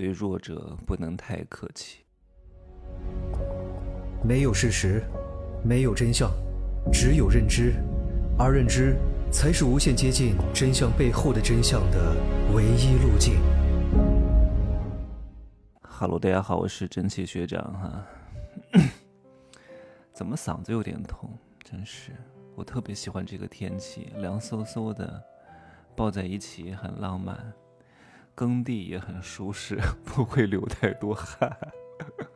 对弱者不能太客气。没有事实，没有真相，只有认知，而认知才是无限接近真相背后的真相的唯一路径。哈喽，大家好，我是蒸汽学长哈。怎么嗓子有点痛？真是，我特别喜欢这个天气，凉飕飕的，抱在一起很浪漫，耕地也很舒适，不会流太多汗。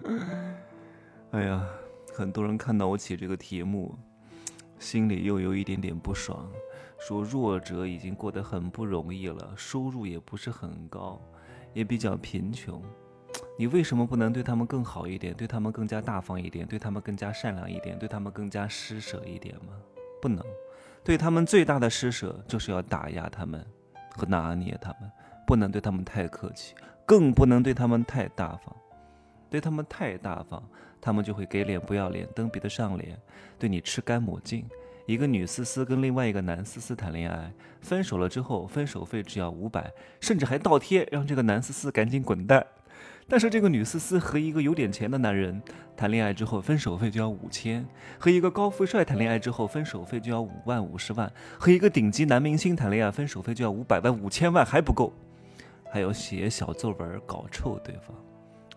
哎呀，很多人看到我起这个题目，心里又有一点点不爽，说弱者已经过得很不容易了，收入也不是很高，也比较贫穷，你为什么不能对他们更好一点，对他们更加大方一点，对他们更加善良一点，对他们更加施舍一点吗？不能，对他们最大的施舍就是要打压他们和拿捏他们，不能对他们太客气，更不能对他们太大方，对他们太大方。他们就会给脸不要脸，蹬鼻子上脸，对你吃干抹净。一个女思思跟另外一个男思思谈恋爱，分手了之后，分手费只要五百，甚至还倒贴让这个男思思赶紧滚蛋。但是这个女思思和一个有点钱的男人谈恋爱之后，分手费就要五千；和一个高富帅谈恋爱之后，分手费就要五万、五十万；和一个顶级男明星谈恋爱，分手费就要五百万、五千万还不够，还要写小作文搞臭对方。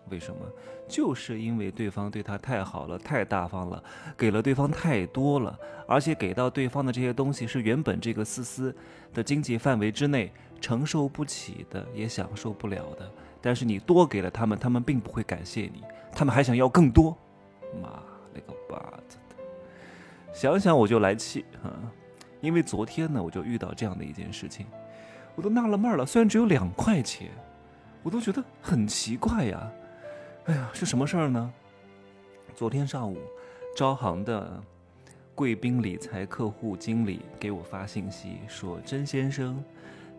为什么？就是因为对方对他太好了，太大方了，给了对方太多了，而且给到对方的这些东西是原本这个思思的经济范围之内承受不起的，也享受不了的。但是你多给了他们，他们并不会感谢你，他们还想要更多。妈了个巴子的！想想我就来气啊！因为昨天呢，我就遇到这样的一件事情，我都纳了闷了。虽然只有两块钱，我都觉得很奇怪呀。哎呀，是什么事儿呢？昨天上午，招行的贵宾理财客户经理给我发信息说：“甄先生，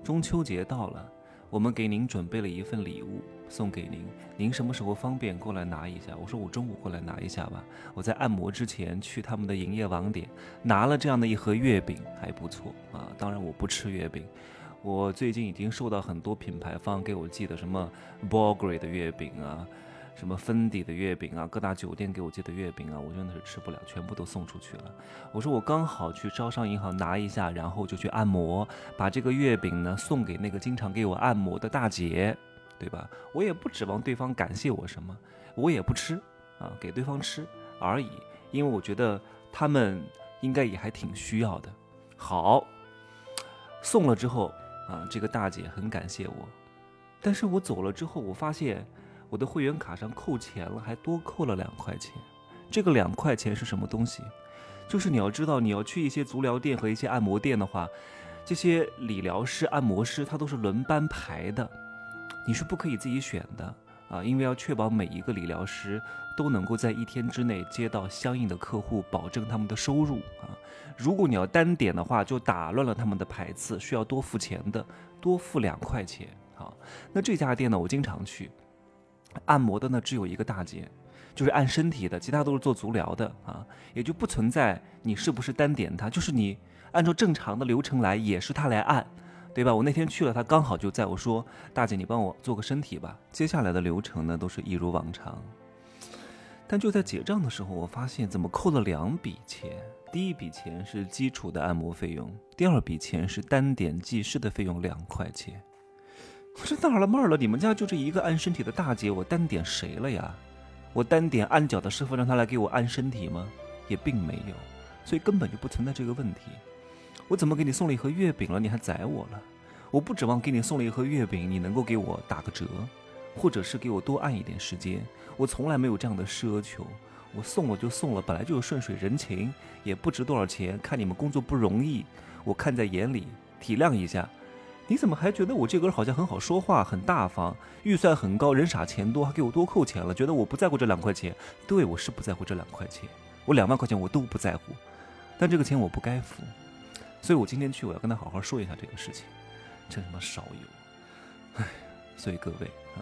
中秋节到了，我们给您准备了一份礼物送给您，您什么时候方便过来拿一下？”我说：“我中午过来拿一下吧。”我在按摩之前去他们的营业网点拿了这样的一盒月饼，还不错啊。当然我不吃月饼，我最近已经收到很多品牌方给我寄的什么 Bulgari 的月饼啊。什么芬迪的月饼啊，各大酒店给我寄的月饼啊，我真的是吃不了，全部都送出去了。我说我刚好去招商银行拿一下，然后就去按摩，把这个月饼呢送给那个经常给我按摩的大姐，对吧？我也不指望对方感谢我什么，我也不吃啊，给对方吃而已，因为我觉得他们应该也还挺需要的。好，送了之后啊，这个大姐很感谢我，但是我走了之后，我发现。我的会员卡上扣钱了，还多扣了两块钱。这个两块钱是什么东西？就是你要知道，你要去一些足疗店和一些按摩店的话，这些理疗师、按摩师他都是轮班排的，你是不可以自己选的啊，因为要确保每一个理疗师都能够在一天之内接到相应的客户，保证他们的收入啊。如果你要单点的话，就打乱了他们的排次，需要多付钱的，多付两块钱。好，那这家店呢，我经常去。按摩的呢，只有一个大姐，就是按身体的，其他都是做足疗的啊，也就不存在你是不是单点她，就是你按照正常的流程来，也是她来按，对吧？我那天去了，她刚好就在我说，大姐你帮我做个身体吧。接下来的流程呢，都是一如往常。但就在结账的时候，我发现怎么扣了两笔钱？第一笔钱是基础的按摩费用，第二笔钱是单点技师的费用两块钱。我这纳了闷了，你们家就这一个按身体的大姐，我单点谁了呀？我单点按脚的师傅，让他来给我按身体吗？也并没有，所以根本就不存在这个问题。我怎么给你送了一盒月饼了，你还宰我了？我不指望给你送了一盒月饼，你能够给我打个折，或者是给我多按一点时间。我从来没有这样的奢求。我送了就送了，本来就是顺水人情，也不值多少钱。看你们工作不容易，我看在眼里，体谅一下。你怎么还觉得我这个人好像很好说话、很大方，预算很高，人傻钱多，还给我多扣钱了？觉得我不在乎这两块钱？对，我是不在乎这两块钱，我两万块钱我都不在乎，但这个钱我不该付，所以我今天去，我要跟他好好说一下这个事情。真他妈少有！唉，所以各位啊，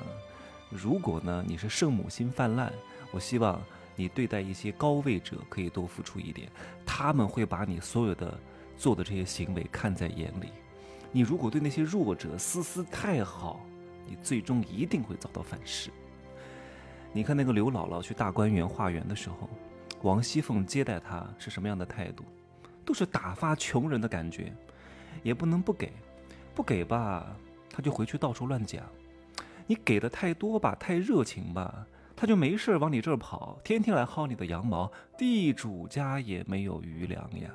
如果呢你是圣母心泛滥，我希望你对待一些高位者可以多付出一点，他们会把你所有的做的这些行为看在眼里。你如果对那些弱者思思太好，你最终一定会遭到反噬。你看那个刘姥姥去大观园化缘的时候，王熙凤接待她是什么样的态度？都是打发穷人的感觉，也不能不给，不给吧，他就回去到处乱讲；你给的太多吧，太热情吧，他就没事往你这儿跑，天天来薅你的羊毛，地主家也没有余粮呀。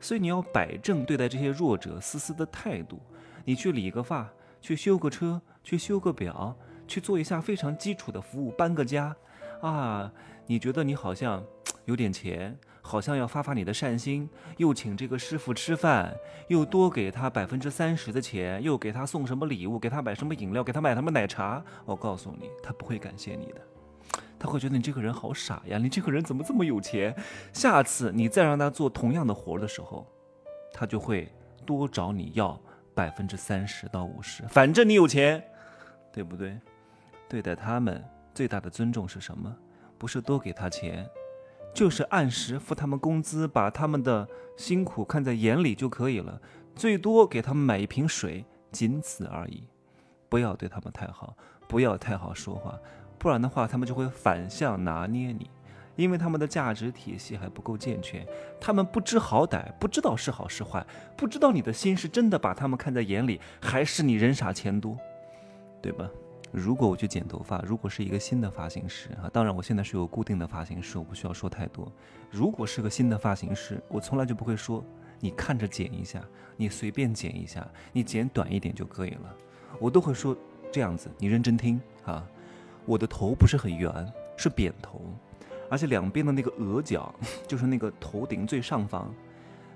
所以你要摆正对待这些弱者丝丝的态度。你去理个发，去修个车，去修个表，去做一下非常基础的服务，搬个家，啊，你觉得你好像有点钱。好像要发发你的善心，又请这个师傅吃饭，又多给他百分之三十的钱，又给他送什么礼物，给他买什么饮料，给他买什么奶茶。我告诉你，他不会感谢你的，他会觉得你这个人好傻呀，你这个人怎么这么有钱？下次你再让他做同样的活的时候，他就会多找你要百分之三十到五十，反正你有钱，对不对？对待他们最大的尊重是什么？不是多给他钱。就是按时付他们工资，把他们的辛苦看在眼里就可以了。最多给他们买一瓶水，仅此而已。不要对他们太好，不要太好说话，不然的话，他们就会反向拿捏你。因为他们的价值体系还不够健全，他们不知好歹，不知道是好是坏，不知道你的心是真的把他们看在眼里，还是你人傻钱多，对吧？如果我去剪头发，如果是一个新的发型师啊，当然我现在是有固定的发型师，我不需要说太多。如果是个新的发型师，我从来就不会说你看着剪一下，你随便剪一下，你剪短一点就可以了，我都会说这样子，你认真听啊。我的头不是很圆，是扁头，而且两边的那个额角，就是那个头顶最上方，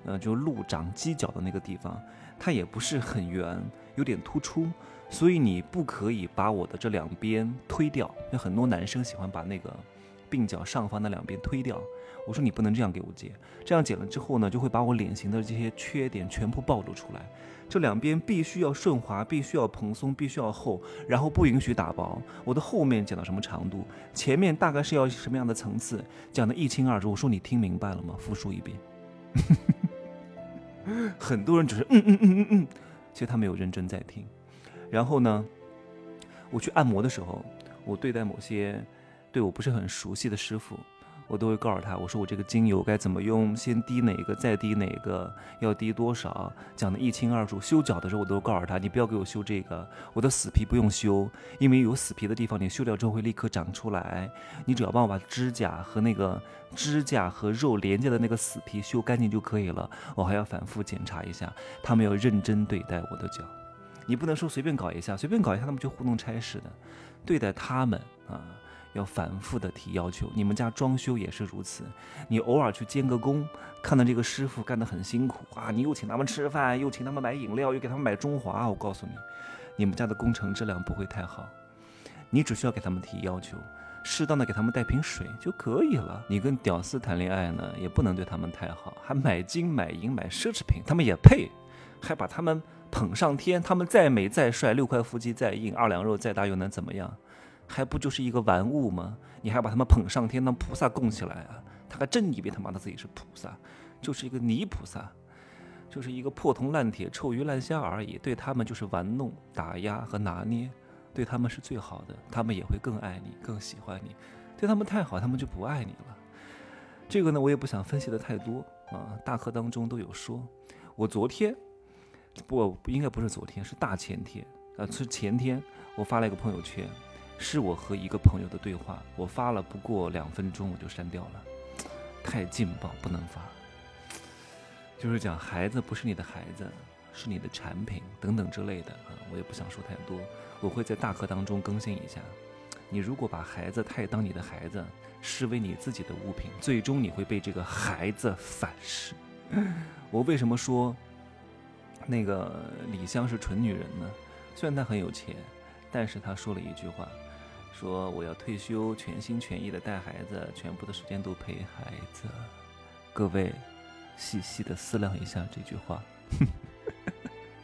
呃，就鹿长犄角的那个地方，它也不是很圆，有点突出。所以你不可以把我的这两边推掉，因为很多男生喜欢把那个鬓角上方的两边推掉。我说你不能这样给我剪，这样剪了之后呢，就会把我脸型的这些缺点全部暴露出来。这两边必须要顺滑，必须要蓬松，必须要厚，然后不允许打薄。我的后面剪到什么长度，前面大概是要什么样的层次，讲的一清二楚。我说你听明白了吗？复述一遍。很多人只是嗯嗯嗯嗯嗯，其实他没有认真在听。然后呢，我去按摩的时候，我对待某些对我不是很熟悉的师傅，我都会告诉他，我说我这个精油该怎么用，先滴哪个，再滴哪个，要滴多少，讲的一清二楚。修脚的时候，我都告诉他，你不要给我修这个，我的死皮不用修，因为有死皮的地方，你修掉之后会立刻长出来。你只要帮我把指甲和那个指甲和肉连接的那个死皮修干净就可以了。我还要反复检查一下，他们要认真对待我的脚。你不能说随便搞一下，随便搞一下，他们就糊弄差事的。对待他们啊，要反复的提要求。你们家装修也是如此，你偶尔去监个工，看到这个师傅干得很辛苦啊，你又请他们吃饭，又请他们买饮料，又给他们买中华，我告诉你，你们家的工程质量不会太好。你只需要给他们提要求，适当的给他们带瓶水就可以了。你跟屌丝谈恋爱呢，也不能对他们太好，还买金买银买奢侈品，他们也配，还把他们。捧上天，他们再美再帅，六块腹肌再硬，二两肉再大，又能怎么样？还不就是一个玩物吗？你还把他们捧上天，当菩萨供起来啊？他还真以为他妈的自己是菩萨，就是一个泥菩萨，就是一个破铜烂铁、臭鱼烂虾而已。对他们就是玩弄、打压和拿捏，对他们是最好的，他们也会更爱你、更喜欢你。对他们太好，他们就不爱你了。这个呢，我也不想分析的太多啊。大课当中都有说，我昨天。不，应该不是昨天，是大前天，呃，是前天，我发了一个朋友圈，是我和一个朋友的对话，我发了不过两分钟我就删掉了，太劲爆，不能发。就是讲孩子不是你的孩子，是你的产品等等之类的啊，我也不想说太多，我会在大课当中更新一下。你如果把孩子太当你的孩子，视为你自己的物品，最终你会被这个孩子反噬。我为什么说？那个李湘是纯女人呢，虽然她很有钱，但是她说了一句话，说我要退休，全心全意的带孩子，全部的时间都陪孩子。各位，细细的思量一下这句话，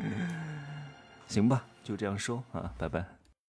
行吧，就这样说啊，拜拜。